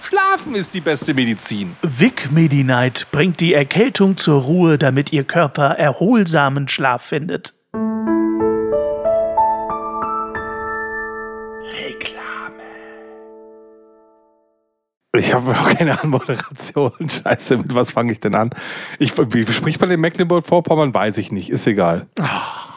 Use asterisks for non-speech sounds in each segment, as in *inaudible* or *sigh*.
Schlafen ist die beste Medizin. Vic Medi-Night bringt die Erkältung zur Ruhe, damit Ihr Körper erholsamen Schlaf findet. Reklame. Ich habe auch keine Anmoderation. *laughs* Scheiße, mit was fange ich denn an? Ich, wie spricht man in Mecklenburg-Vorpommern? Weiß ich nicht. Ist egal. Oh.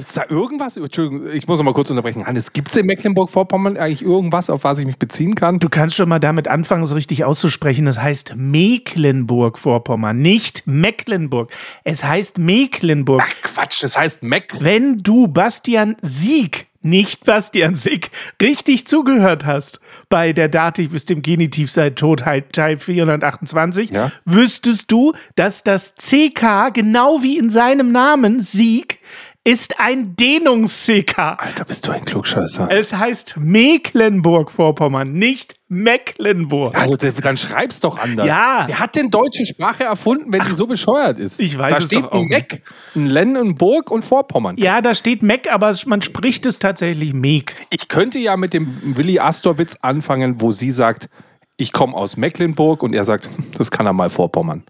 Gibt es da irgendwas? Entschuldigung, ich muss noch mal kurz unterbrechen. Hannes, gibt es in Mecklenburg-Vorpommern eigentlich irgendwas, auf was ich mich beziehen kann? Du kannst schon mal damit anfangen, so richtig auszusprechen. Das heißt Mecklenburg-Vorpommern, nicht Mecklenburg. Es heißt Mecklenburg. Ach Quatsch, das heißt Meck. Wenn du Bastian Sieg nicht Bastian Sick, richtig zugehört hast bei der Dativ bis dem Genitiv seit Tod Teil 428, ja? wüsstest du, dass das CK genau wie in seinem Namen Sieg ist ein Dehnungsseeker. Alter, bist du ein Klugscheißer. Es heißt Mecklenburg-Vorpommern, nicht Mecklenburg. Also dann schreib's doch anders. Ja. Wer hat denn deutsche Sprache erfunden, wenn Ach, die so bescheuert ist? Ich weiß da es steht doch auch ein Meck, ein Len, ein Burg und Vorpommern. Ja, da steht Meck, aber man spricht es tatsächlich Meck. Ich könnte ja mit dem Willi Astor-Witz anfangen, wo sie sagt, ich komme aus Mecklenburg und er sagt, das kann er mal Vorpommern.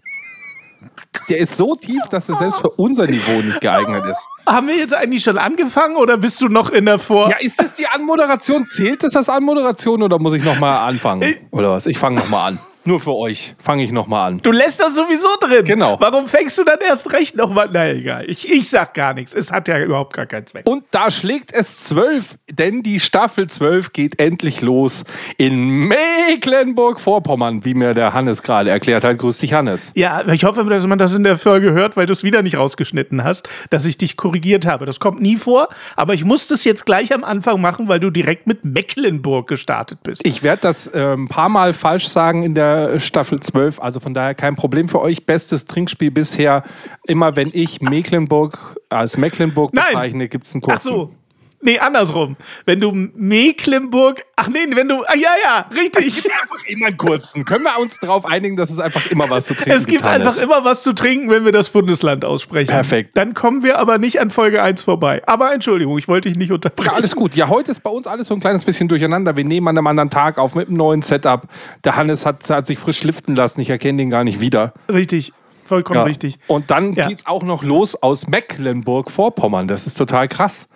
Der ist so tief, dass er selbst für unser Niveau nicht geeignet ist. Haben wir jetzt eigentlich schon angefangen oder bist du noch in der Vor? Ja, ist das die Anmoderation? Zählt das als Anmoderation oder muss ich nochmal anfangen? Oder was? Ich fange nochmal an. Nur für euch fange ich nochmal an. Du lässt das sowieso drin. Genau. Warum fängst du dann erst recht nochmal? Na egal. Ich, ich sag gar nichts. Es hat ja überhaupt gar keinen Zweck. Und da schlägt es zwölf, denn die Staffel zwölf geht endlich los in Mecklenburg-Vorpommern, wie mir der Hannes gerade erklärt hat. Grüß dich, Hannes. Ja, ich hoffe, dass man das in der Folge hört, weil du es wieder nicht rausgeschnitten hast, dass ich dich korrigiert habe. Das kommt nie vor, aber ich musste es jetzt gleich am Anfang machen, weil du direkt mit Mecklenburg gestartet bist. Ich werde das äh, ein paar Mal falsch sagen in der Staffel 12. Also von daher kein Problem für euch. Bestes Trinkspiel bisher. Immer wenn ich Mecklenburg als Mecklenburg bezeichne, gibt es einen kurzen. Ach so. Nee, andersrum. Wenn du Mecklenburg. Ach nee, wenn du. Ah, ja, ja, richtig. Es gibt einfach immer einen kurzen. Können wir uns darauf einigen, dass es einfach immer was zu trinken gibt? Es gibt einfach ist. immer was zu trinken, wenn wir das Bundesland aussprechen. Perfekt. Dann kommen wir aber nicht an Folge 1 vorbei. Aber Entschuldigung, ich wollte dich nicht unterbrechen. Ja, alles gut. Ja, heute ist bei uns alles so ein kleines bisschen durcheinander. Wir nehmen an einem anderen Tag auf mit einem neuen Setup. Der Hannes hat, hat sich frisch liften lassen. Ich erkenne den gar nicht wieder. Richtig vollkommen ja. richtig. Und dann ja. es auch noch los aus Mecklenburg-Vorpommern. Das ist total krass.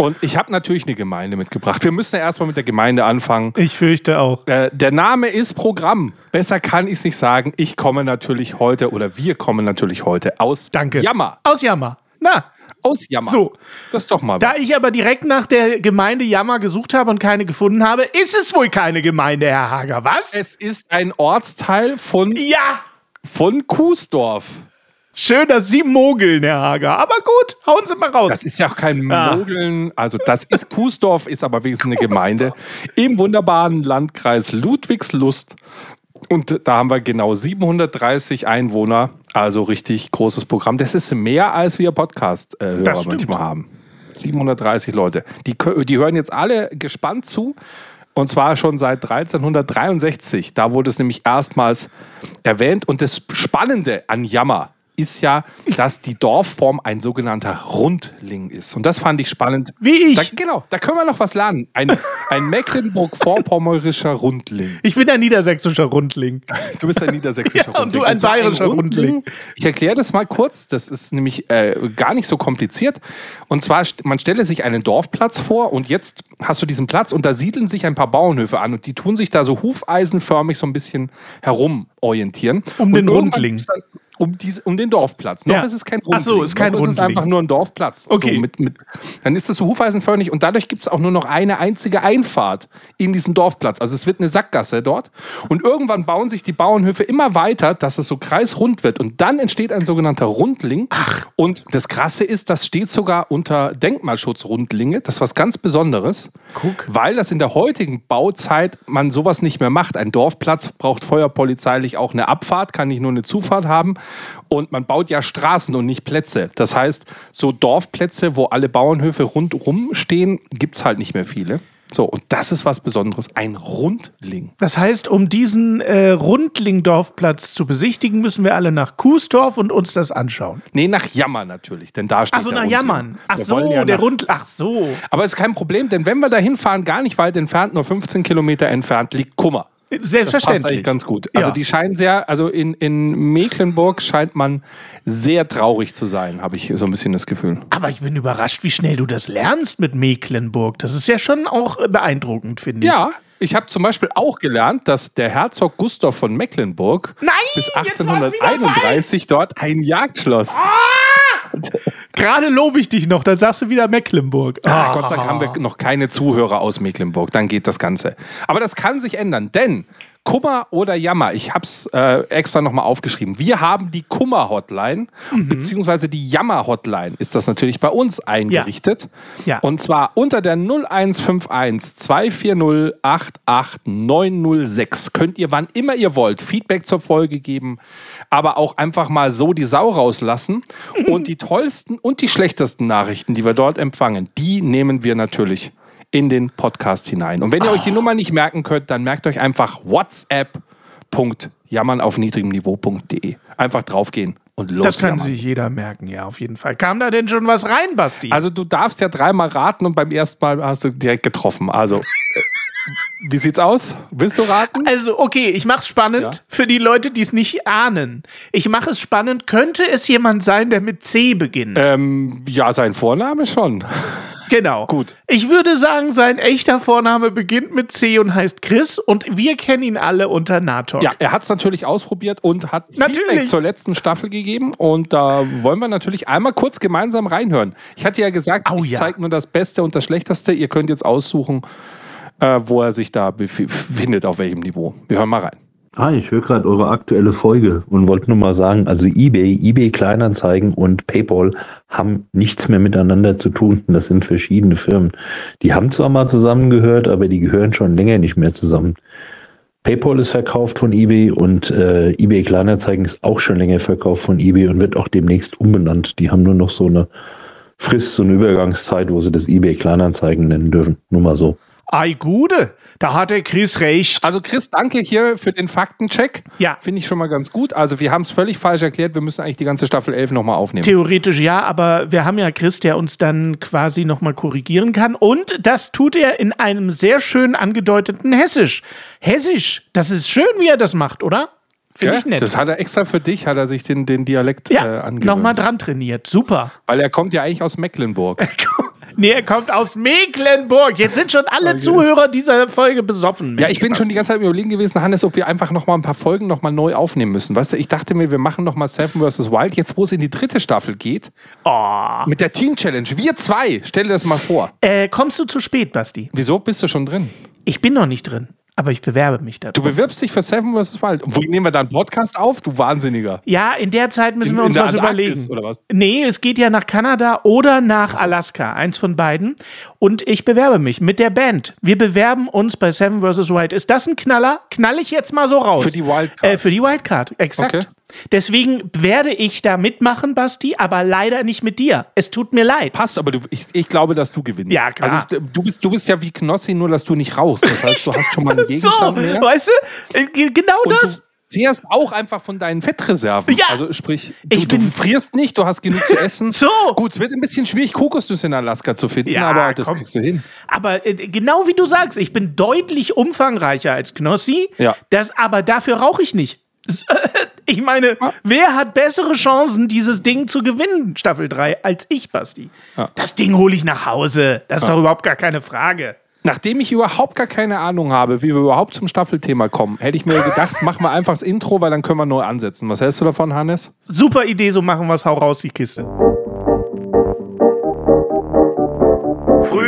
Und ich habe natürlich eine Gemeinde mitgebracht. Wir müssen ja erstmal mit der Gemeinde anfangen. Ich fürchte auch. Äh, der Name ist Programm. Besser kann ich es nicht sagen. Ich komme natürlich heute oder wir kommen natürlich heute aus Danke. Jammer. Aus Jammer. Na. Aus Jammer. So. Das ist doch mal was. Da ich aber direkt nach der Gemeinde Jammer gesucht habe und keine gefunden habe, ist es wohl keine Gemeinde, Herr Hager. Was? Es ist ein Ortsteil von. Ja! Von Kuesdorf. Schön, dass Sie mogeln, Herr Hager. Aber gut, hauen Sie mal raus. Das ist ja auch kein ah. Mogeln. Also, das ist Kuesdorf, ist aber wenigstens eine *laughs* Gemeinde im wunderbaren Landkreis Ludwigslust. Und da haben wir genau 730 Einwohner. Also richtig großes Programm. Das ist mehr, als wir Podcast-Hörer manchmal haben. 730 Leute. Die, die hören jetzt alle gespannt zu. Und zwar schon seit 1363. Da wurde es nämlich erstmals erwähnt. Und das Spannende an Jammer ist ja, dass die Dorfform ein sogenannter Rundling ist. Und das fand ich spannend. Wie ich. Da, genau, da können wir noch was lernen. Ein, ein Mecklenburg-Vorpommerischer Rundling. Ich bin ein niedersächsischer Rundling. Du bist ein niedersächsischer *laughs* ja, Rundling. Und du ein bayerischer ein Rundling. Rundling. Ich erkläre das mal kurz. Das ist nämlich äh, gar nicht so kompliziert. Und zwar, man stelle sich einen Dorfplatz vor und jetzt hast du diesen Platz und da siedeln sich ein paar Bauernhöfe an und die tun sich da so hufeisenförmig so ein bisschen herum orientieren. Um und den Rundling um, dies, um den Dorfplatz. Noch ja. ist es kein Rundling. Ach so, ist kein Noch Rundling. ist es einfach nur ein Dorfplatz. Okay. So mit, mit, dann ist es so hufeisenförmig und dadurch gibt es auch nur noch eine einzige Einfahrt in diesen Dorfplatz. Also es wird eine Sackgasse dort und irgendwann bauen sich die Bauernhöfe immer weiter, dass es so kreisrund wird und dann entsteht ein sogenannter Rundling. Ach. Und das Krasse ist, das steht sogar unter Denkmalschutz Rundlinge. Das ist was ganz Besonderes. Guck. Weil das in der heutigen Bauzeit man sowas nicht mehr macht. Ein Dorfplatz braucht feuerpolizeilich auch eine Abfahrt, kann nicht nur eine Zufahrt haben. Und man baut ja Straßen und nicht Plätze. Das heißt, so Dorfplätze, wo alle Bauernhöfe rundherum stehen, gibt es halt nicht mehr viele. So, und das ist was Besonderes, ein Rundling. Das heißt, um diesen äh, Rundling-Dorfplatz zu besichtigen, müssen wir alle nach Kuhsdorf und uns das anschauen. Nee, nach Jammer natürlich, denn da steht Ach so, der nach Rundling. Jammern. Ach Wir so, ja der nach- Rund... Ach so. Aber ist kein Problem, denn wenn wir da hinfahren, gar nicht weit entfernt, nur 15 Kilometer entfernt, liegt Kummer. Das passt Selbstverständlich. eigentlich ganz gut. Also Ja. die scheinen sehr, also in, in Mecklenburg scheint man sehr traurig zu sein, habe ich so ein bisschen das Gefühl. Aber ich bin überrascht, wie schnell du das lernst mit Mecklenburg. Das ist ja schon auch beeindruckend, finde ich. Ja, ich habe zum Beispiel auch gelernt, dass der Herzog Gustav von Mecklenburg Nein, bis jetzt war's wieder 1831 dort ein Jagdschloss. *laughs* Gerade lobe ich dich noch, dann sagst du wieder Mecklenburg. Ah, Gott sei Dank haben wir noch keine Zuhörer aus Mecklenburg. Dann geht das Ganze. Aber das kann sich ändern, denn Kummer oder Jammer, ich habe es äh, extra nochmal aufgeschrieben. Wir haben die Kummer-Hotline, beziehungsweise die Jammer-Hotline ist das natürlich bei uns eingerichtet. Ja. Und zwar unter der 0151 240 88906 könnt ihr, wann immer ihr wollt, Feedback zur Folge geben, aber auch einfach mal so die Sau rauslassen. *laughs* Und die tollsten und die schlechtesten Nachrichten, die wir dort empfangen, die nehmen wir natürlich in den Podcast hinein. Und wenn ihr euch die Nummer nicht merken könnt, dann merkt euch einfach whatsapp.jammern auf niedrigem Niveau.de. Einfach draufgehen und los. Das kann jammern. sich jeder merken, ja, auf jeden Fall. Kam da denn schon was rein, Basti? Also du darfst ja dreimal raten und beim ersten Mal hast du direkt getroffen. Also, äh, wie sieht's aus? Willst du raten? Also, okay, ich mach's spannend Ja. für die Leute, die es nicht ahnen. Ich mache es spannend. Könnte es jemand sein, der mit C beginnt? Ähm, ja, sein Vorname schon. Genau. gut. Ich würde sagen, sein echter Vorname beginnt mit C und heißt Chris und wir kennen ihn alle unter Natok. Ja, er hat es natürlich ausprobiert und hat Natürlich. Feedback zur letzten Staffel gegeben. Und da wollen wir natürlich einmal kurz gemeinsam reinhören. Ich hatte ja gesagt, Au, ich ja. zeige nur das Beste und das Schlechteste. Ihr könnt jetzt aussuchen, äh, wo er sich da bef- befindet, auf welchem Niveau. Wir hören mal rein. Ah, ich höre gerade eure aktuelle Folge und wollte nur mal sagen, also eBay, eBay Kleinanzeigen und PayPal haben nichts mehr miteinander zu tun. Das sind verschiedene Firmen. Die haben zwar mal zusammengehört, aber die gehören schon länger nicht mehr zusammen. PayPal ist verkauft von eBay und äh, eBay Kleinanzeigen ist auch schon länger verkauft von eBay und wird auch demnächst umbenannt. Die haben nur noch so eine Frist, so eine Übergangszeit, wo sie das eBay Kleinanzeigen nennen dürfen. Nur mal so. Ei, Gude, da hat der Chris recht. Also Chris, danke hier für den Faktencheck. Ja. Finde ich schon mal ganz gut. Also wir haben es völlig falsch erklärt. Wir müssen eigentlich die ganze Staffel 11 nochmal aufnehmen. Theoretisch ja, aber wir haben ja Chris, der uns dann quasi nochmal korrigieren kann. Und das tut er in einem sehr schön angedeuteten Hessisch. Hessisch, das ist schön, wie er das macht, oder? Finde ich nett. Das hat er extra für dich, hat er sich den, den Dialekt äh, ja, angewöhnt. nochmal dran trainiert. Super. Weil er kommt ja eigentlich aus Mecklenburg. *laughs* Nee, er kommt aus Mecklenburg. Jetzt sind schon alle Zuhörer dieser Folge besoffen. Ja, ich bin schon die ganze Zeit überlegen gewesen, Hannes, ob wir einfach noch mal ein paar Folgen noch mal neu aufnehmen müssen. Weißt du, ich dachte mir, wir machen noch mal Seven vs. Wild, jetzt wo es in die dritte Staffel geht, Oh. mit der Team Challenge. Wir zwei, stell dir das mal vor. Äh, kommst du zu spät, Basti? Wieso bist du schon drin? Ich bin noch nicht drin, aber ich bewerbe mich da. Du bewirbst dich für Seven vs. Wild. Wo nehmen wir da einen Podcast auf? Du Wahnsinniger. Ja, in der Zeit müssen In- wir uns was Antarktis, überlegen. oder was? Nee, es geht ja nach Kanada oder nach Alaska, eins von beiden. Und ich bewerbe mich mit der Band. Wir bewerben uns bei Seven vs. Wild. Ist das ein Knaller? Knall ich jetzt mal so raus. Für die Wildcard. Äh, für die Wildcard, exakt. Okay. Deswegen werde ich da mitmachen, Basti, aber leider nicht mit dir. Es tut mir leid. Passt, aber du, ich, ich glaube, dass du gewinnst. Ja, klar. Also du, bist, du bist ja wie Knossi, nur dass du nicht rauchst. Das heißt, du hast schon mal einen *laughs* So, Gegenstand mehr. weißt du? Äh, ge- Genau Und das. du zehrst auch einfach von deinen Fettreserven. Ja. Also sprich, du, Ich du bin- frierst nicht, du hast genug zu essen. *laughs* So. Gut, es wird ein bisschen schwierig, Kokosnüsse in Alaska zu finden, Ja, aber das komm. kriegst du hin. Aber äh, genau wie du sagst, ich bin deutlich umfangreicher als Knossi. Ja. Das, aber dafür rauche ich nicht. *laughs* Ich meine, wer hat bessere Chancen, dieses Ding zu gewinnen, Staffel 3, als ich, Basti? Ja. Das Ding hole ich nach Hause. Das ist doch überhaupt gar keine Frage. Nachdem ich überhaupt gar keine Ahnung habe, wie wir überhaupt zum Staffelthema kommen, hätte ich mir gedacht, machen wir einfach das Intro, weil dann können wir neu ansetzen. Was hältst du davon, Hannes? Super Idee, so machen wir es. Hau raus, die Kiste.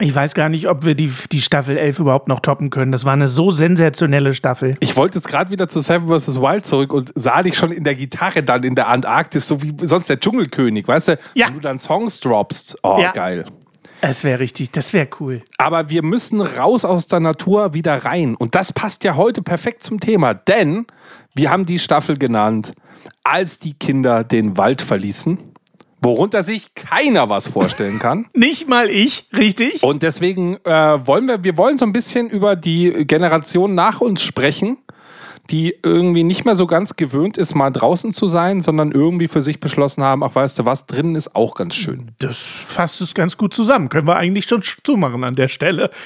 Ich weiß gar nicht, ob wir die, die Staffel 11 überhaupt noch toppen können. Das war eine so sensationelle Staffel. Ich wollte jetzt gerade wieder zu Seven vs. Wild zurück und sah dich schon in der Gitarre dann in der Antarktis, so wie sonst der Dschungelkönig, weißt du? Ja. Wenn du dann Songs droppst. Oh, Ja. geil. Es wäre richtig, das wäre cool. Aber wir müssen raus aus der Natur wieder rein. Und das passt ja heute perfekt zum Thema, denn wir haben die Staffel genannt, als die Kinder den Wald verließen, worunter sich keiner was vorstellen kann. *laughs* Nicht mal ich, richtig? Und deswegen äh, wollen wir, wir wollen so ein bisschen über die Generation nach uns sprechen, die irgendwie nicht mehr so ganz gewöhnt ist, mal draußen zu sein, sondern irgendwie für sich beschlossen haben, ach weißt du was, drinnen ist auch ganz schön. Das fasst es ganz gut zusammen. Können wir eigentlich schon zumachen an der Stelle. *laughs*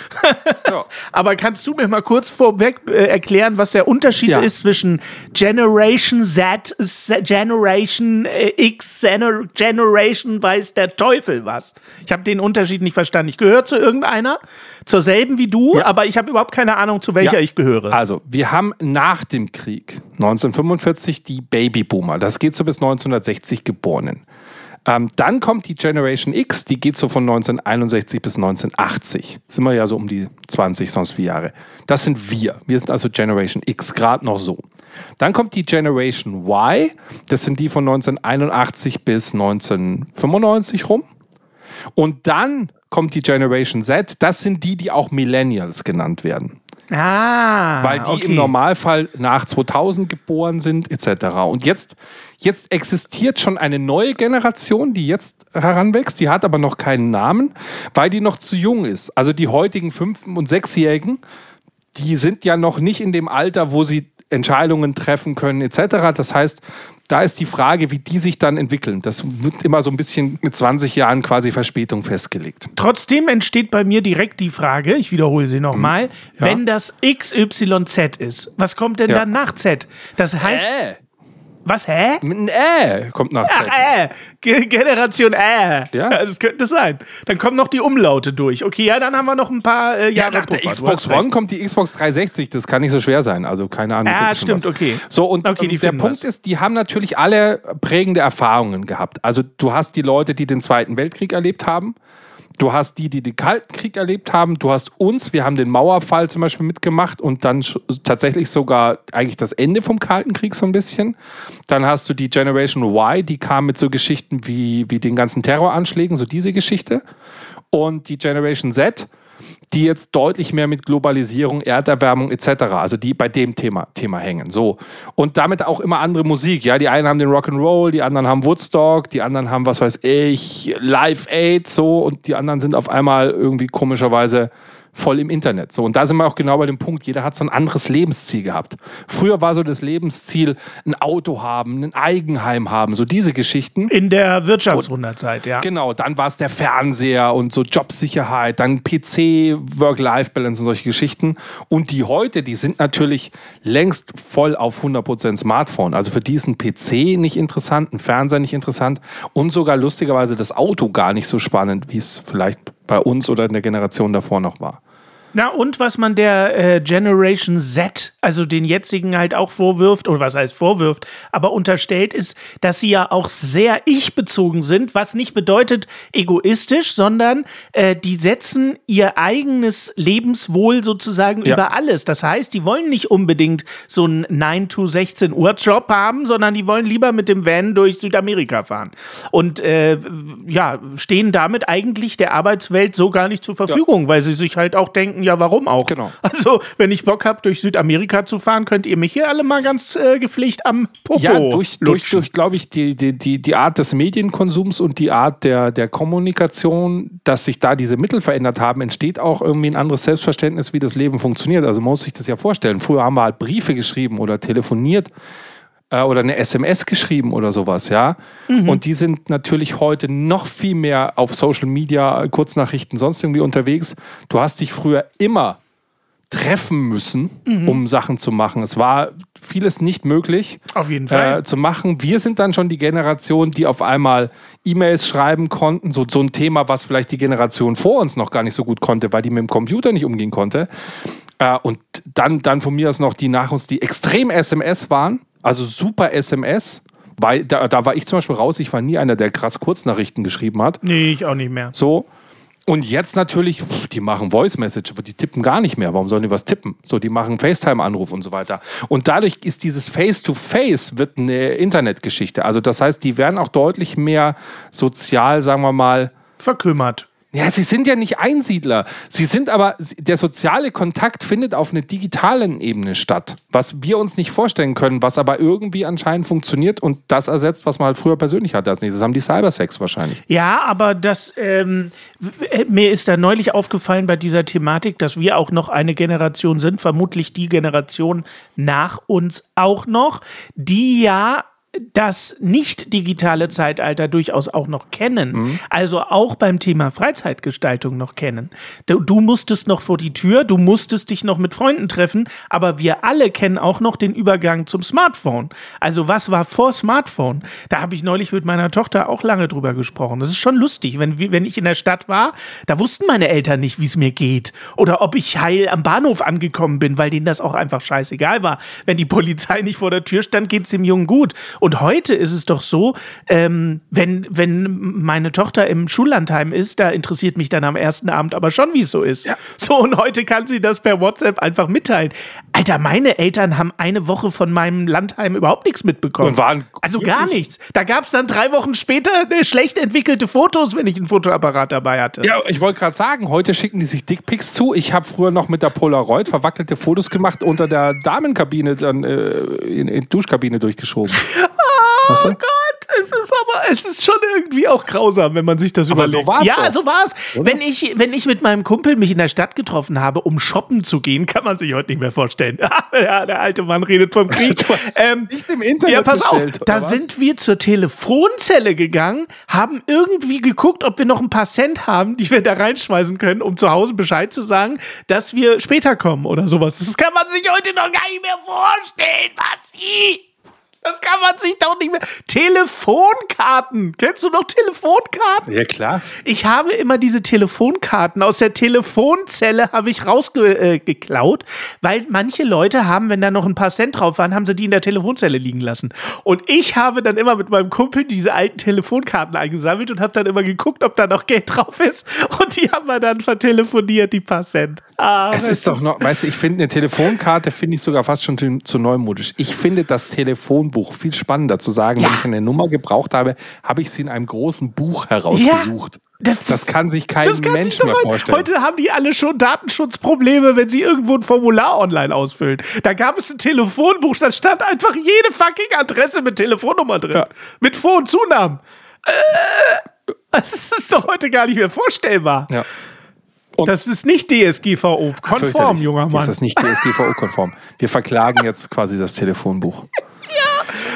Ja. Aber kannst du mir mal kurz vorweg äh, erklären, was der Unterschied Ja. ist zwischen Generation Z, Z Generation äh, X, Gener Generation weiß der Teufel was? Ich habe den Unterschied nicht verstanden. Ich gehöre zu irgendeiner, zur selben wie du, aber ich habe überhaupt keine Ahnung, zu welcher Ja. ich gehöre. Also, wir haben nach dem Krieg 1945 die Babyboomer. Das geht so bis 1960 Geborenen. Ähm, dann kommt die Generation X, die geht so von 1961 bis 1980. Sind wir ja so um die 20, sonst wie Jahre. Das sind wir. Wir sind also Generation X, gerade noch so. Dann kommt die Generation Y, das sind die von 1981 bis 1995 rum. Und dann kommt die Generation Z, das sind die, die auch Millennials genannt werden ah, weil die okay. im Normalfall nach 2000 geboren sind etc. Und jetzt, jetzt existiert schon eine neue Generation, die jetzt heranwächst, die hat aber noch keinen Namen, weil die noch zu jung ist. Also die heutigen Fünf- und Sechsjährigen, die sind ja noch nicht in dem Alter, wo sie Entscheidungen treffen können etc. Das heißt, da ist die Frage, wie die sich dann entwickeln. Das wird immer so ein bisschen mit 20 Jahren quasi Verspätung festgelegt. Trotzdem entsteht bei mir direkt die Frage, ich wiederhole sie nochmal, Ja. wenn das XYZ ist, was kommt denn Ja. dann nach Z? Das heißt, Äh, was, hä? ein Äh kommt nach Ach, äh, Ge- Generation äh. Ja. Das könnte sein. Dann kommen noch die Umlaute durch. Okay, ja, dann haben wir noch ein paar äh, Ja, Jahre nach der Puffer. Xbox. One kommt die Xbox 360. Das kann nicht so schwer sein. Also keine Ahnung. Ah, stimmt, okay. So, und Okay, die ähm, der Punkt was. ist, die haben natürlich alle prägende Erfahrungen gehabt. Also du hast die Leute, die den Zweiten Weltkrieg erlebt haben. Du hast die, die den Kalten Krieg erlebt haben. Du hast uns, wir haben den Mauerfall zum Beispiel mitgemacht und dann tatsächlich sogar eigentlich das Ende vom Kalten Krieg so ein bisschen. Dann hast du die Generation Y, die kam mit so Geschichten wie, wie den ganzen Terroranschlägen, so diese Geschichte. Und die Generation Z, die jetzt deutlich mehr mit Globalisierung, Erderwärmung etc., also die bei dem Thema, Thema hängen. So. Und damit auch immer andere Musik. Ja, die einen haben den Rock'n'Roll, die anderen haben Woodstock, die anderen haben, was weiß ich, Live Aid, so, und die anderen sind auf einmal irgendwie komischerweise voll im Internet. So, und da sind wir auch genau bei dem Punkt, jeder hat so ein anderes Lebensziel gehabt. Früher war so das Lebensziel, ein Auto haben, ein Eigenheim haben, so diese Geschichten. In der Wirtschaftswunderzeit, ja. Genau, dann war es der Fernseher und so Jobsicherheit, dann PC, Work-Life-Balance und solche Geschichten. Und die heute, die sind natürlich längst voll auf 100% Smartphone. Also für die ist ein PC nicht interessant, ein Fernseher nicht interessant und sogar lustigerweise das Auto gar nicht so spannend, wie es vielleicht bei uns oder in der Generation davor noch war. Na, und was man der äh, Generation Z, also den jetzigen halt auch vorwirft, oder was heißt vorwirft, aber unterstellt ist, dass sie ja auch sehr ich-bezogen sind, was nicht bedeutet egoistisch, sondern äh, die setzen ihr eigenes Lebenswohl sozusagen Ja. über alles. Das heißt, die wollen nicht unbedingt so einen 9-to-16 Uhr Job haben, sondern die wollen lieber mit dem Van durch Südamerika fahren. Und äh, ja, stehen damit eigentlich der Arbeitswelt so gar nicht zur Verfügung, weil sie sich halt auch denken, ja, warum auch? Genau. *laughs* Also, wenn ich Bock habe, durch Südamerika zu fahren, könnt ihr mich hier alle mal ganz äh, gepflegt am Popo Ja, durch, durch, durch glaube ich, die, die, die, die Art des Medienkonsums und die Art der, der Kommunikation, dass sich da diese Mittel verändert haben, entsteht auch irgendwie ein anderes Selbstverständnis, wie das Leben funktioniert. Also man muss sich das ja vorstellen. Früher haben wir halt Briefe geschrieben oder telefoniert äh, oder eine SMS geschrieben oder sowas, ja. Und die sind natürlich heute noch viel mehr auf Social Media, Kurznachrichten, sonst irgendwie unterwegs. Du hast dich früher immer treffen müssen, um Sachen zu machen. Es war vieles nicht möglich Auf jeden Fall. äh, zu machen. Wir sind dann schon die Generation, die auf einmal E-Mails schreiben konnten. So, so ein Thema, was vielleicht die Generation vor uns noch gar nicht so gut konnte, weil die mit dem Computer nicht umgehen konnte. Äh, und dann, dann von mir aus noch die nach uns, die extrem SMS waren, also super SMS. Weil da, da war ich zum Beispiel raus, ich war nie einer, der krass Kurznachrichten geschrieben hat. nee, ich auch nicht mehr. So. Und jetzt natürlich, pff, die machen Voice Message, aber die tippen gar nicht mehr. Warum sollen die was tippen? So, die machen FaceTime-Anruf und so weiter. Und dadurch ist dieses Face-to-Face -face wird eine Internetgeschichte. Also das heißt, die werden auch deutlich mehr sozial, sagen wir mal, verkümmert. Ja, sie sind ja nicht Einsiedler. Sie sind aber, der soziale Kontakt findet auf einer digitalen Ebene statt, was wir uns nicht vorstellen können, was aber irgendwie anscheinend funktioniert und das ersetzt, was man halt früher persönlich hatte. Nächstes haben die Cybersex wahrscheinlich. Ja, aber das, ähm, mir ist da neulich aufgefallen bei dieser Thematik, dass wir auch noch eine Generation sind, vermutlich die Generation nach uns auch noch, die ja das nicht digitale Zeitalter durchaus auch noch kennen. Mhm. Also auch beim Thema Freizeitgestaltung noch kennen. Du, du, musstest noch vor die Tür, du musstest dich noch mit Freunden treffen, aber wir alle kennen auch noch den Übergang zum Smartphone. Also was war vor Smartphone? Da habe ich neulich mit meiner Tochter auch lange drüber gesprochen. Das ist schon lustig. Wenn, wenn ich in der Stadt war, da wussten meine Eltern nicht, wie es mir geht. Oder ob ich heil am Bahnhof angekommen bin, weil denen das auch einfach scheißegal war. Wenn die Polizei nicht vor der Tür stand, geht es dem Jungen gut. Und heute ist es doch so, ähm, wenn, wenn meine Tochter im Schullandheim ist, da interessiert mich dann am ersten Abend aber schon, wie es so ist. Ja. So, und heute kann sie das per WhatsApp einfach mitteilen. Alter, meine Eltern haben eine Woche von meinem Landheim überhaupt nichts mitbekommen. Und waren also gar nichts. Da gab es dann drei Wochen später schlecht entwickelte Fotos, wenn ich einen Fotoapparat dabei hatte. Ja, ich wollte gerade sagen, heute schicken die sich Dickpics zu. Ich habe früher noch mit der Polaroid verwackelte Fotos gemacht unter der Damenkabine, dann äh, in, in Duschkabine durchgeschoben. *laughs* Oh Gott, es ist aber, es ist schon irgendwie auch grausam, wenn man sich das aber überlegt. So war's ja, doch. so war es. Wenn ich, wenn ich mit meinem Kumpel mich in der Stadt getroffen habe, um shoppen zu gehen, kann man sich heute nicht mehr vorstellen. *laughs* ja, der alte Mann redet vom Krieg. *laughs* ähm, nicht im Internet. Ja, pass bestellt, auf. Da was? sind wir zur Telefonzelle gegangen, haben irgendwie geguckt, ob wir noch ein paar Cent haben, die wir da reinschmeißen können, um zu Hause Bescheid zu sagen, dass wir später kommen oder sowas. Das kann man sich heute noch gar nicht mehr vorstellen, was sie. Das kann man sich doch nicht mehr. Telefonkarten. Kennst du noch Telefonkarten? Ja, klar. Ich habe immer diese Telefonkarten aus der Telefonzelle habe ich rausgeklaut, äh, weil manche Leute haben, wenn da noch ein paar Cent drauf waren, haben sie die in der Telefonzelle liegen lassen. Und ich habe dann immer mit meinem Kumpel diese alten Telefonkarten eingesammelt und habe dann immer geguckt, ob da noch Geld drauf ist. Und die haben wir dann vertelefoniert, die paar Cent. Ah, es ist doch noch, weißt du, ich finde eine Telefonkarte finde ich sogar fast schon zu, zu neumodisch. Ich finde das Telefonbuch viel spannender zu sagen, ja. wenn ich eine Nummer gebraucht habe, habe ich sie in einem großen Buch herausgesucht. Ja. Das, das, kann sich kein kann Mensch sich mehr vorstellen. Heute haben die alle schon Datenschutzprobleme, wenn sie irgendwo ein Formular online ausfüllen. Da gab es ein Telefonbuch, da stand einfach jede fucking Adresse mit Telefonnummer drin. Ja. Mit Vor- und Zunamen. Äh, das ist doch heute gar nicht mehr vorstellbar. Ja. Und das ist nicht DSGVO-konform, junger Mann. Das ist nicht DSGVO-konform. Wir verklagen jetzt quasi das Telefonbuch.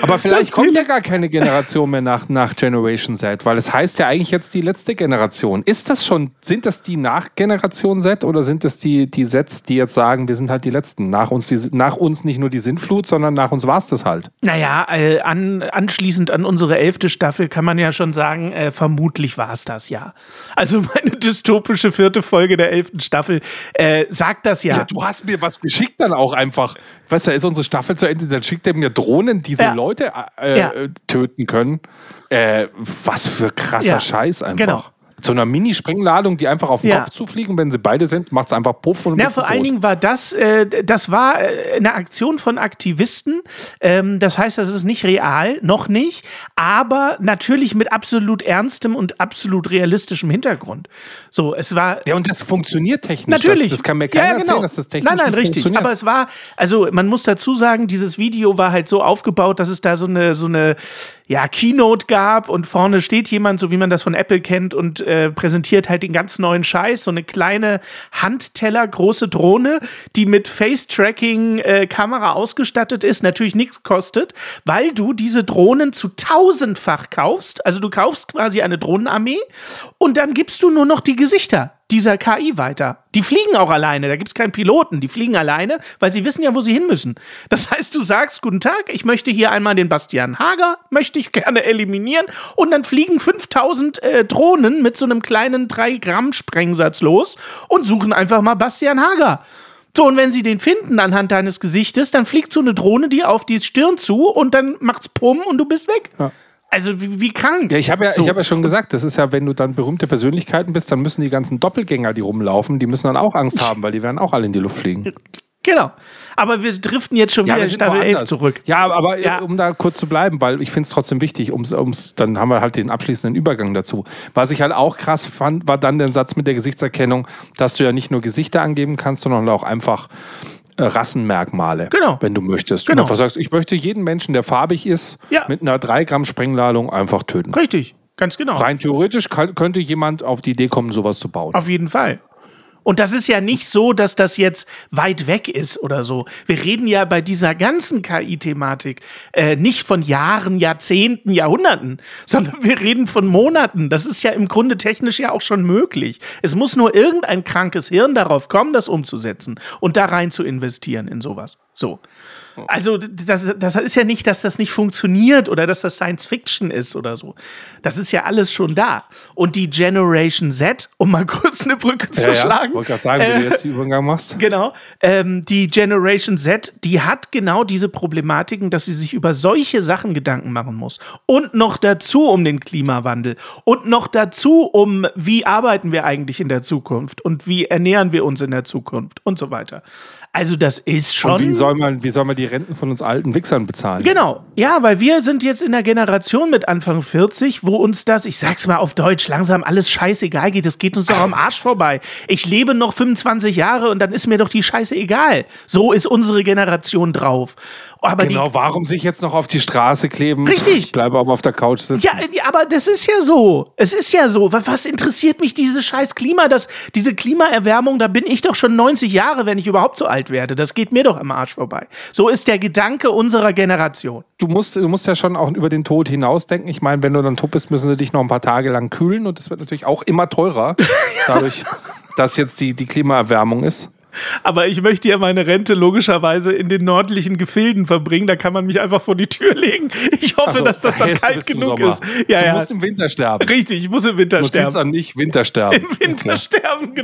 Aber vielleicht kommt ja gar keine Generation mehr nach, nach Generation Z, weil es heißt ja eigentlich jetzt die letzte Generation. Ist das schon, sind das die nach Generation Z oder sind das die, die Sets, die jetzt sagen, wir sind halt die Letzten? Nach uns, die, nach uns nicht nur die Sintflut, sondern nach uns war es das halt. Naja, äh, an, anschließend an unsere elfte Staffel kann man ja schon sagen, äh, vermutlich war es das ja. Also meine dystopische vierte Folge der elften Staffel äh, sagt das ja. ja. Du hast mir was geschickt dann auch einfach. Weißt du, ist unsere Staffel zu Ende, dann schickt er mir Drohnen, die so ja. Leute äh, ja. töten können. Äh, was für krasser. Scheiß einfach. Genau so einer Mini-Sprengladung, die einfach auf den ja. Kopf zufliegen. Wenn sie beide sind, macht es einfach Puff und Ja, vor tot. allen Dingen war das, äh, das war äh, eine Aktion von Aktivisten. Ähm, das heißt, das ist nicht real, noch nicht, aber natürlich mit absolut ernstem und absolut realistischem Hintergrund. So, es war. Ja, und das funktioniert technisch. Natürlich. Das, das kann mir keiner ja, genau. erzählen, dass das technisch Nein, nein, richtig. Aber es war, also man muss dazu sagen, dieses Video war halt so aufgebaut, dass es da so eine, so eine, ja, Keynote gab und vorne steht jemand, so wie man das von Apple kennt und äh, präsentiert halt den ganz neuen Scheiß, so eine kleine Handteller große Drohne, die mit Face-Tracking-Kamera äh, ausgestattet ist, natürlich nichts kostet, weil du diese Drohnen zu tausendfach kaufst. Also du kaufst quasi eine Drohnenarmee und dann gibst du nur noch die Gesichter dieser KI weiter. Die fliegen auch alleine, da gibt es keinen Piloten, die fliegen alleine, weil sie wissen ja, wo sie hin müssen. Das *laughs* heißt, du sagst, guten Tag, ich möchte hier einmal den Bastian Hager, möchte ich *laughs* gerne eliminieren und dann fliegen 5000 äh, Drohnen mit so einem kleinen 3-Gramm-Sprengsatz los und suchen einfach mal Bastian Hager. So, und wenn sie den finden anhand deines Gesichtes, dann fliegt so eine Drohne dir auf die Stirn zu und dann macht's Pum und du bist weg. Ja. Also wie, wie krank. Ja, ich habe ja, So. ich hab ja schon gesagt, das ist ja, wenn du dann berühmte Persönlichkeiten bist, dann müssen die ganzen Doppelgänger, die rumlaufen, die müssen dann auch Angst haben, weil die werden auch alle in die Luft fliegen. *laughs* Genau. Aber wir driften jetzt schon wieder wir in Staffel 11 woanders. zurück. Ja, aber Ja. ja. um da kurz zu bleiben, weil ich finde es trotzdem wichtig, ums, ums, dann haben wir halt den abschließenden Übergang dazu. Was ich halt auch krass fand, war dann der Satz mit der Gesichtserkennung, dass du ja nicht nur Gesichter angeben kannst, sondern auch einfach äh, Rassenmerkmale, Genau. wenn du möchtest. Genau. Und einfach sagst, ich möchte jeden Menschen, der farbig ist, Ja. mit einer 3 Gramm Sprengladung einfach töten. Richtig, ganz genau. Rein theoretisch kann, könnte jemand auf die Idee kommen, sowas zu bauen. Auf jeden Fall. Und das ist ja nicht so, dass das jetzt weit weg ist oder so. Wir reden ja bei dieser ganzen KI-Thematik äh, nicht von Jahren, Jahrzehnten, Jahrhunderten, *laughs* sondern wir reden von Monaten. Das ist ja im Grunde technisch ja auch schon möglich. Es muss nur irgendein krankes Hirn darauf kommen, das umzusetzen und da rein zu investieren in sowas. So. Also, das, das ist ja nicht, dass das nicht funktioniert oder dass das Science Fiction ist oder so. Das ist ja alles schon da. Und die Generation Z, um mal *laughs* kurz eine Brücke zu schlagen. Wollte gerade sagen, wenn du jetzt den Übergang machst. *laughs* Genau. Ähm, die Generation Z, die hat genau diese Problematiken, dass sie sich über solche Sachen Gedanken machen muss. Und noch dazu um den Klimawandel. Und noch dazu um, wie arbeiten wir eigentlich in der Zukunft und wie ernähren wir uns in der Zukunft und so weiter. Also das ist schon. Und wie soll, man, wie soll man die Renten von uns alten Wichsern bezahlen? Genau, ja, weil wir sind jetzt in der Generation mit Anfang 40, wo uns das, ich sag's mal auf Deutsch, langsam alles scheißegal geht. Es geht uns doch am Arsch vorbei. Ich lebe noch 25 Jahre und dann ist mir doch die Scheiße egal. So ist unsere Generation drauf. Aber Genau, warum sich jetzt noch auf die Straße kleben? Richtig. Ich bleibe aber auf der Couch sitzen. die, ja, die- aber das ist ja so. Es ist ja so. Was, was interessiert mich dieses scheiß Klima? Das, diese Klimaerwärmung, da bin ich doch schon 90 Jahre, wenn ich überhaupt so alt werde. Das geht mir doch am Arsch vorbei. So ist der Gedanke unserer Generation. Du, musst, du musst ja schon auch über den Tod hinausdenken. Ich meine, wenn du dann tot bist, müssen sie dich noch ein paar Tage lang kühlen und das wird natürlich auch immer teurer, *laughs* dadurch, dass jetzt die, die Klimaerwärmung ist. Aber ich möchte ja meine Rente logischerweise in den nördlichen Gefilden verbringen. Da kann man mich einfach vor die Tür legen. Ich hoffe, Also, dass das dann kalt genug ist. Ja, du ja. musst im Winter sterben. Richtig, ich muss im Winter Notiz's sterben. an mich, Winter sterben. Im Winter sterben,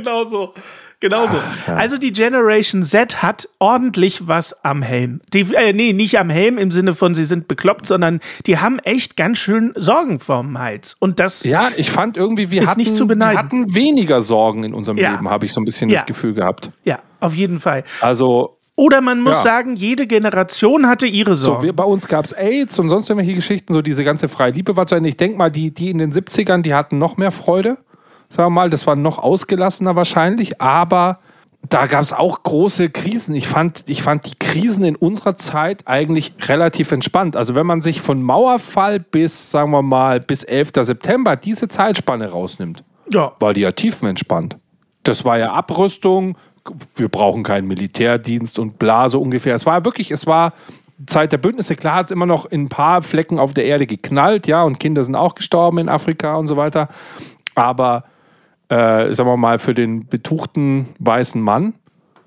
genauso. Genauso. Also die Generation Z hat ordentlich was am Helm. Die, äh, nee, nicht am Helm im Sinne von, sie sind bekloppt, sondern die haben echt ganz schön Sorgen vorm Hals. Und das Ja, ich fand irgendwie, wir, Ist hatten, nicht zu beneiden. wir hatten weniger Sorgen in unserem Ja. Leben, habe ich so ein bisschen Ja. das Gefühl gehabt. ja, auf jeden Fall. Also, Oder man muss Ja. sagen, jede Generation hatte ihre so, Sorgen. wir, bei uns gab es AIDS und sonst irgendwelche Geschichten, so diese ganze freie Liebe war zu Ende. Ich denke mal, die, die in den 70ern, die hatten noch mehr Freude. Sagen wir mal, das war noch ausgelassener wahrscheinlich, aber da gab es auch große Krisen. Ich fand, ich fand die Krisen in unserer Zeit eigentlich relativ entspannt. Also wenn man sich von Mauerfall bis, sagen wir mal, bis 11. September diese Zeitspanne rausnimmt, ja. war die ja tiefenentspannt. Das war ja Abrüstung, wir brauchen keinen Militärdienst und bla, so ungefähr. Es war wirklich, es war Zeit der Bündnisse. Klar hat es immer noch in ein paar Flecken auf der Erde geknallt, ja, und Kinder sind auch gestorben in Afrika und so weiter. Aber, äh, sagen wir mal, für den betuchten weißen Mann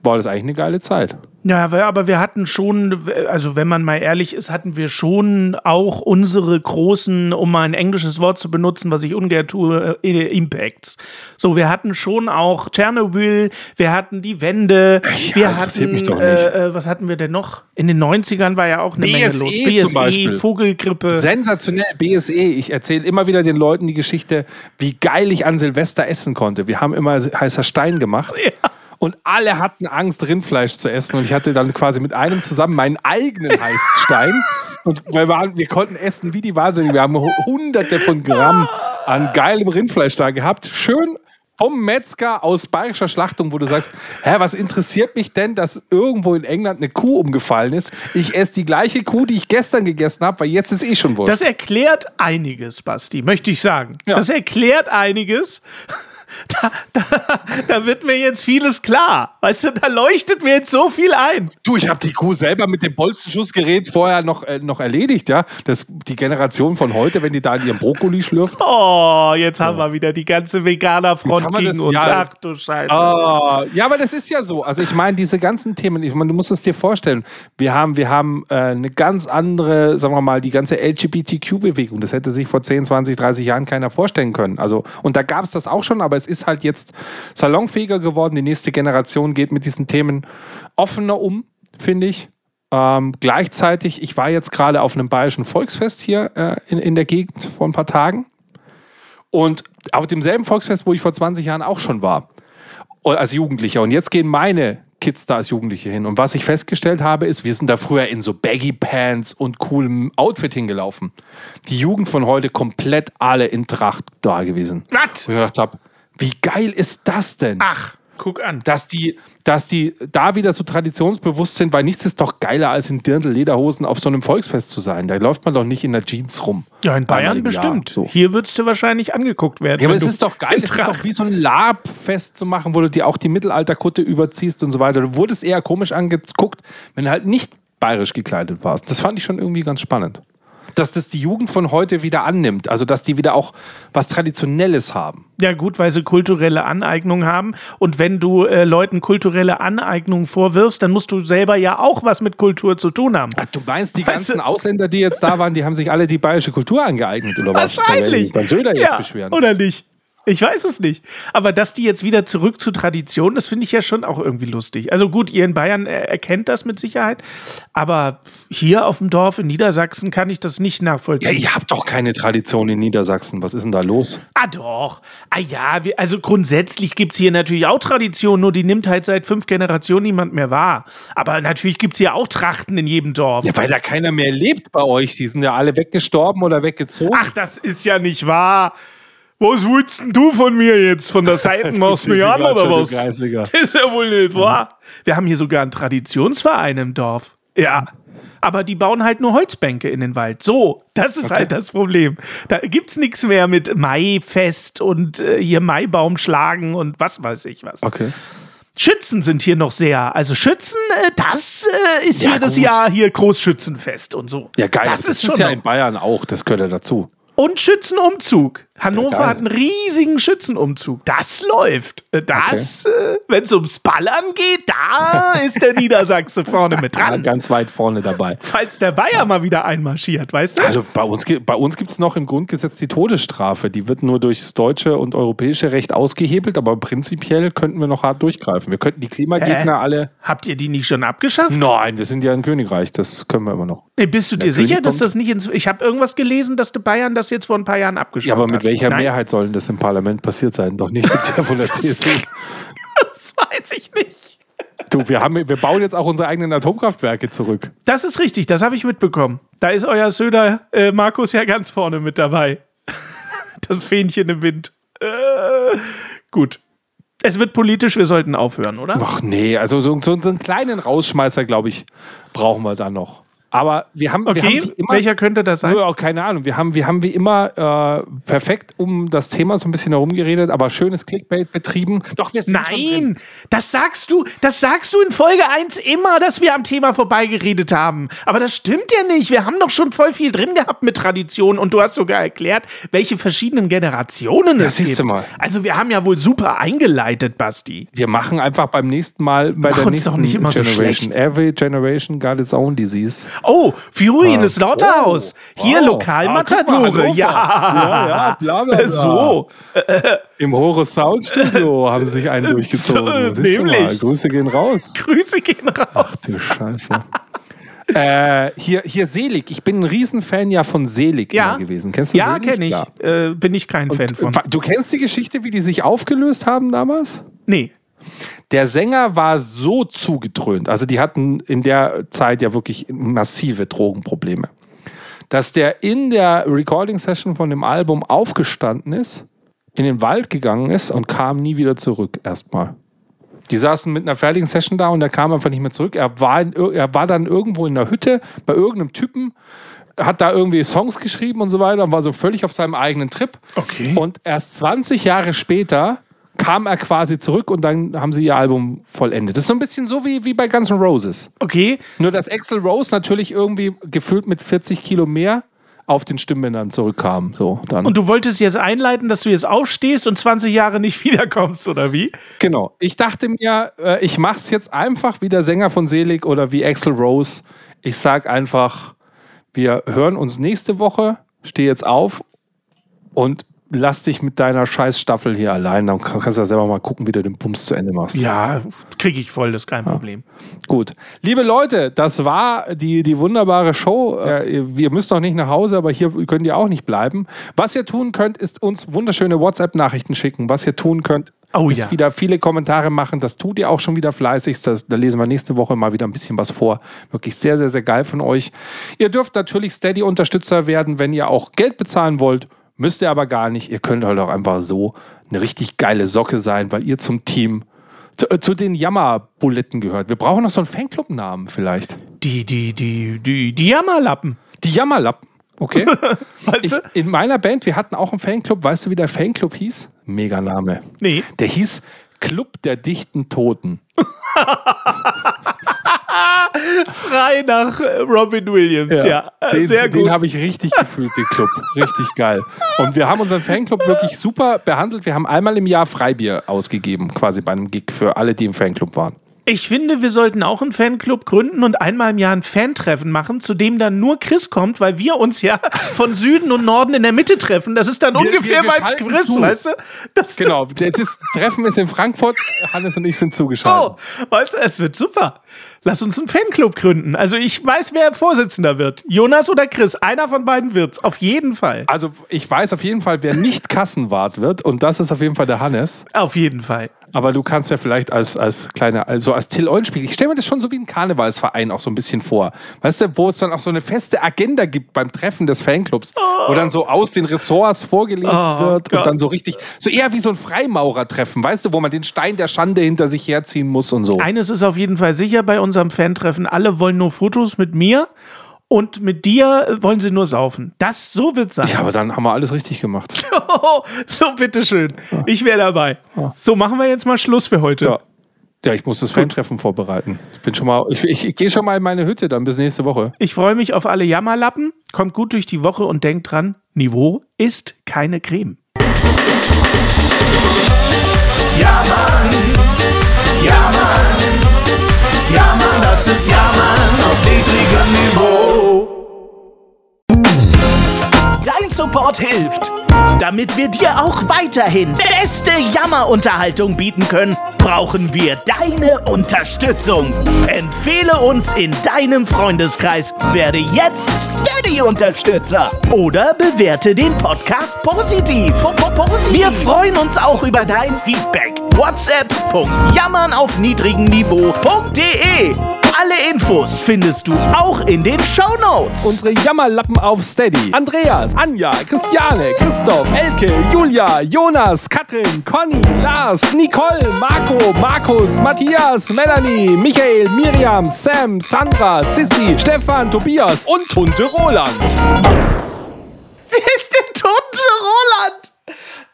war das eigentlich eine geile Zeit. Ja, aber- wir hatten schon, also wenn man mal ehrlich ist, hatten wir schon auch unsere großen, um mal ein englisches Wort zu benutzen, was ich ungern tue, äh, Impacts. So, wir hatten schon auch Tschernobyl, wir hatten die Wende, wir interessiert hatten, mich doch nicht. Äh, äh, was hatten wir denn noch? In den 90ern war ja auch eine Menge BSE los. zum BSE, Beispiel. Vogelgrippe. Sensationell, BSE. Ich erzähle immer wieder den Leuten die Geschichte, wie geil ich an Silvester essen konnte. Wir haben immer heißer Stein gemacht. Und alle hatten Angst, Rindfleisch zu essen. Und ich hatte dann quasi mit einem zusammen meinen eigenen heißen Stein. Und wir, wir konnten essen wie die Wahnsinnigen. Wir haben hu- hunderte von Gramm an geilem Rindfleisch da gehabt. Schön vom Metzger aus bayerischer Schlachtung, wo du sagst, hä, was interessiert mich denn, dass irgendwo in England eine Kuh umgefallen ist? Ich esse die gleiche Kuh, die ich gestern gegessen habe, weil jetzt ist eh schon wurscht. Das erklärt einiges, Basti, möchte ich sagen. Ja. Das erklärt einiges. Da, da, da wird mir jetzt vieles klar. Weißt du, da leuchtet mir jetzt so viel ein. Du, ich habe die Kuh selber mit dem Bolzenschussgerät vorher noch, äh, noch erledigt, ja. Das, die Generation von heute, wenn die da in ihrem Brokkoli schlürft. Oh, jetzt haben wir wieder die ganze Veganer-Front gegen das- uns. ja. Ach du Scheiße. Ah, ja, aber das ist ja so. Also ich meine, diese ganzen Themen, ich meine, du musst es dir vorstellen, wir haben, wir haben äh, eine ganz andere, sagen wir mal, die ganze LGBTQ-Bewegung. Das hätte sich vor 10, 20, 30 Jahren keiner vorstellen können. Also, und da gab es das auch schon, aber es ist halt jetzt salonfähiger geworden. Die nächste Generation geht mit diesen Themen offener um, finde ich. Ähm, gleichzeitig, ich war jetzt gerade auf einem bayerischen Volksfest hier äh, in, in der Gegend vor ein paar Tagen. Und auf demselben Volksfest, wo ich vor 20 Jahren auch schon war, als Jugendlicher. Und jetzt gehen meine Kids da als Jugendliche hin. Und was ich festgestellt habe, ist, wir sind da früher in so Baggy Pants und coolem Outfit hingelaufen. Die Jugend von heute komplett alle in Tracht da gewesen. Was? Und ich gedacht habe, wie geil ist das denn? Ach, guck an. Dass die, dass die da wieder so traditionsbewusst sind, weil nichts ist doch geiler, als in Dirndl-Lederhosen auf so einem Volksfest zu sein. Da läuft man doch nicht in der Jeans rum. Ja, in Bayern bestimmt. so. Hier würdest du wahrscheinlich angeguckt werden. Ja, aber es ist doch geil. Es ist doch wie so ein Labfest zu machen, wo du dir auch die Mittelalterkutte überziehst und so weiter. Du wurdest eher komisch angeguckt, wenn du halt nicht bayerisch gekleidet warst. Das fand ich schon irgendwie ganz spannend. Dass das die Jugend von heute wieder annimmt. Also, dass die wieder auch was Traditionelles haben. Ja, gut, weil sie kulturelle Aneignung haben. Und wenn du äh, Leuten kulturelle Aneignung vorwirfst, dann musst du selber ja auch was mit Kultur zu tun haben. Ach, du meinst, die Weißt ganzen du- Ausländer, die jetzt da waren, die haben sich alle die bayerische Kultur *laughs* angeeignet oder was? Die Beim Söder jetzt ja, beschweren. Oder nicht? Ich weiß es nicht. Aber dass die jetzt wieder zurück zur Tradition, das finde ich ja schon auch irgendwie lustig. Also gut, ihr in Bayern äh, erkennt das mit Sicherheit. Aber hier auf dem Dorf in Niedersachsen kann ich das nicht Ja, nachvollziehen. ihr habt doch keine Tradition in Niedersachsen. Was ist denn da los? Ah, doch. Ah ja, wir, also grundsätzlich gibt es hier natürlich auch Tradition, nur die nimmt halt seit fünf Generationen niemand mehr wahr. Aber natürlich gibt es hier auch Trachten in jedem Dorf. Ja, weil da keiner mehr lebt bei euch. Die sind ja alle weggestorben oder weggezogen. Ach, das ist ja nicht wahr. Was willst denn du von mir jetzt? Von der Seite machst du mich an oder was? Das ist ja wohl nicht wahr. Wir haben hier sogar einen Traditionsverein im Dorf. Ja. Aber die bauen halt nur Holzbänke in den Wald. So, das ist halt das Problem. Da gibt's nichts mehr mit Maifest und äh, hier Maibaum schlagen und was weiß ich was. Okay. Schützen sind hier noch sehr. Also Schützen, äh, das äh, ist Ja, jedes gut. Jahr hier Großschützenfest und so. Ja, geil. Das, ist schon ja in Bayern auch. Das gehört ja dazu. und Schützenumzug. Hannover geil. hat einen riesigen Schützenumzug. Das läuft. Äh, Das, äh, wenn es ums Ballern geht, da *laughs* ist der Niedersachse vorne mit Ja, dran. ganz weit vorne dabei. Falls der Bayer mal wieder einmarschiert, weißt du? Also bei uns, bei uns gibt es noch im Grundgesetz die Todesstrafe. Die wird nur durchs deutsche und europäische Recht ausgehebelt, aber prinzipiell könnten wir noch hart durchgreifen. Wir könnten die Klimagegner Hä? alle. Habt ihr die nicht schon abgeschafft? Nein, wir sind ja ein Königreich, das können wir immer noch. Nee, bist du dir sicher, König dass das nicht ins. Ich habe irgendwas gelesen, dass die Bayern das jetzt vor ein paar Jahren abgeschafft Ja, aber hat. mit welcher Nein, Mehrheit soll denn das im Parlament passiert sein? Doch nicht mit der von der CSU. *laughs* Das *laughs* weiß ich nicht. Du, wir, haben, wir bauen jetzt auch unsere eigenen Atomkraftwerke zurück. Das ist richtig, das habe ich mitbekommen. Da ist euer Söder äh, Markus ja ganz vorne mit dabei. *laughs* Das Fähnchen im Wind. Äh, gut. Es wird politisch, wir sollten aufhören, oder? Ach nee, also so, so, so einen kleinen Rausschmeißer, glaube ich, brauchen wir da noch. Aber wir haben, wir Okay, haben wie immer, welcher könnte das sein? Auch keine Ahnung. Wir haben, wir haben wie immer äh, perfekt um das Thema so ein bisschen herumgeredet, aber schönes Clickbait betrieben. Doch, wir sind. Nein, das sagst du, das sagst du in Folge 1 immer, dass wir am Thema vorbeigeredet haben. Aber das stimmt ja nicht. Wir haben doch schon voll viel drin gehabt mit Tradition und du hast sogar erklärt, welche verschiedenen Generationen es siehst du gibt. mal. Also wir haben ja wohl super eingeleitet, Basti. Wir machen einfach beim nächsten Mal bei Mach der nächsten so Generation. schlecht. Every generation got its own disease. Oh, in das Lauterhaus. Oh, Hier wow. Lokalmatadore. Ah, ja. Ja, ja, bla, bla, bla. So. *laughs* Im Horus Sound Studio haben sie sich einen *laughs* durchgezogen. So, Siehst du nämlich. mal. Grüße gehen raus. Grüße gehen raus. Ach du Scheiße. äh, hier, hier Selig. Ich bin ein Riesenfan ja von Selig Ja. immer gewesen. Kennst du Ja, kenne ich. Äh, bin ich kein Fan von. Du kennst die Geschichte, wie die sich aufgelöst haben damals? Nee. Der Sänger war so zugedröhnt, also die hatten in der Zeit ja wirklich massive Drogenprobleme, dass der in der Recording-Session von dem Album aufgestanden ist, in den Wald gegangen ist und kam nie wieder zurück erstmal. Die saßen mit einer fertigen Session da und er kam einfach nicht mehr zurück. Er war, in, er war dann irgendwo in der Hütte bei irgendeinem Typen, hat da irgendwie Songs geschrieben und so weiter und war so völlig auf seinem eigenen Trip. Okay. Und erst 20 Jahre später kam er quasi zurück und dann haben sie ihr Album vollendet. Das ist so ein bisschen so wie, wie bei Guns N' Roses. Okay. Nur dass Axel Rose natürlich irgendwie gefühlt mit 40 Kilo mehr auf den Stimmbändern zurückkam. So, dann. Und du wolltest jetzt einleiten, dass du jetzt aufstehst und 20 Jahre nicht *laughs* wiederkommst, oder wie? Genau. Ich dachte mir, äh, ich mache es jetzt einfach wie der Sänger von Selig oder wie Axel Rose. Ich sag einfach, wir hören uns nächste Woche, stehe jetzt auf und lass dich mit deiner Scheißstaffel hier allein. Dann kannst du ja selber mal gucken, wie du den Bums zu Ende machst. Ja, kriege ich voll, das ist kein ja. Problem. Gut. Liebe Leute, das war die, die wunderbare Show. Äh, ihr müsst noch nicht nach Hause, aber hier könnt ihr auch nicht bleiben. Was ihr tun könnt, ist uns wunderschöne WhatsApp-Nachrichten schicken. Was ihr tun könnt, oh, ist ja. wieder viele Kommentare machen. Das tut ihr auch schon wieder fleißig. Das, da lesen wir nächste Woche mal wieder ein bisschen was vor. Wirklich sehr, sehr, sehr geil von euch. Ihr dürft natürlich Steady-Unterstützer werden, wenn ihr auch Geld bezahlen wollt. Müsst ihr aber gar nicht. Ihr könnt halt auch einfach so eine richtig geile Socke sein, weil ihr zum Team, zu, äh, zu den Jammerbuletten gehört. Wir brauchen noch so einen Fanclub-Namen vielleicht. Die, die, die, die, die Jammerlappen. Die Jammerlappen. Okay. *laughs* weißt ich, in meiner Band, wir hatten auch einen Fanclub. Weißt du, wie der Fanclub hieß? Mega Name. Nee. Der hieß Club der dichten Toten. *laughs* *laughs* Frei nach äh, Robin Williams, ja. ja. Den, Sehr gut. Den habe ich richtig gefühlt, den Club. Richtig geil. Und wir haben unseren Fanclub wirklich super behandelt. Wir haben einmal im Jahr Freibier ausgegeben, quasi bei einem Gig für alle, die im Fanclub waren. Ich finde, wir sollten auch einen Fanclub gründen und einmal im Jahr ein Fantreffen machen, zu dem dann nur Chris kommt, weil wir uns ja *laughs* von Süden und Norden in der Mitte treffen. Das ist dann wir, ungefähr wir, wir bei Chris, zu. weißt du? Das genau, das Treffen ist in Frankfurt, Hannes und ich sind zugeschaltet. So, weißt du, es wird super. Lass uns einen Fanclub gründen. Also ich weiß, wer Vorsitzender wird. Jonas oder Chris. Einer von beiden wird's. Auf jeden Fall. Also ich weiß auf jeden Fall, wer nicht Kassenwart wird. Und das ist auf jeden Fall der Hannes. Auf jeden Fall. Aber du kannst ja vielleicht als, als kleiner, also als Till Eulenspiel, ich stelle mir das schon so wie ein Karnevalsverein auch so ein bisschen vor. Weißt du, wo es dann auch so eine feste Agenda gibt beim Treffen des Fanclubs, oh. wo dann so aus den Ressorts vorgelesen oh, wird Gott. und dann so richtig, so eher wie so ein Freimaurertreffen, weißt du, wo man den Stein der Schande hinter sich herziehen muss und so. Eines ist auf jeden Fall sicher bei uns unserem Fantreffen, alle wollen nur Fotos mit mir und mit dir wollen sie nur saufen. Das so wird sein. Ja, aber dann haben wir alles richtig gemacht. *laughs* so, bitteschön. Ja. Ich wäre dabei. Ja. So, machen wir jetzt mal Schluss für heute. Ja. Ja, ich muss das Fantreffen vorbereiten. Ich bin schon mal, ich, ich, ich gehe schon mal in meine Hütte dann bis nächste Woche. Ich freue mich auf alle Jammerlappen. Kommt gut durch die Woche und denkt dran, Niveau ist keine Creme. Support hilft. Damit wir dir auch weiterhin beste Jammerunterhaltung bieten können, brauchen wir deine Unterstützung. Empfehle uns in deinem Freundeskreis, werde jetzt Steady-Unterstützer oder bewerte den Podcast positiv. Wir freuen uns auch über dein Feedback. WhatsApp.jammern auf niedrigem Niveau.de alle Infos findest du auch in den Show Notes. Unsere Jammerlappen auf Steady. Andreas, Anja, Christiane, Christoph, Elke, Julia, Jonas, Katrin, Conny, Lars, Nicole, Marco, Markus, Matthias, Melanie, Michael, Miriam, Sam, Sandra, Sissy, Stefan, Tobias und Tunte Roland. Wer ist der Tunte Roland?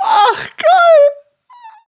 Ach, geil!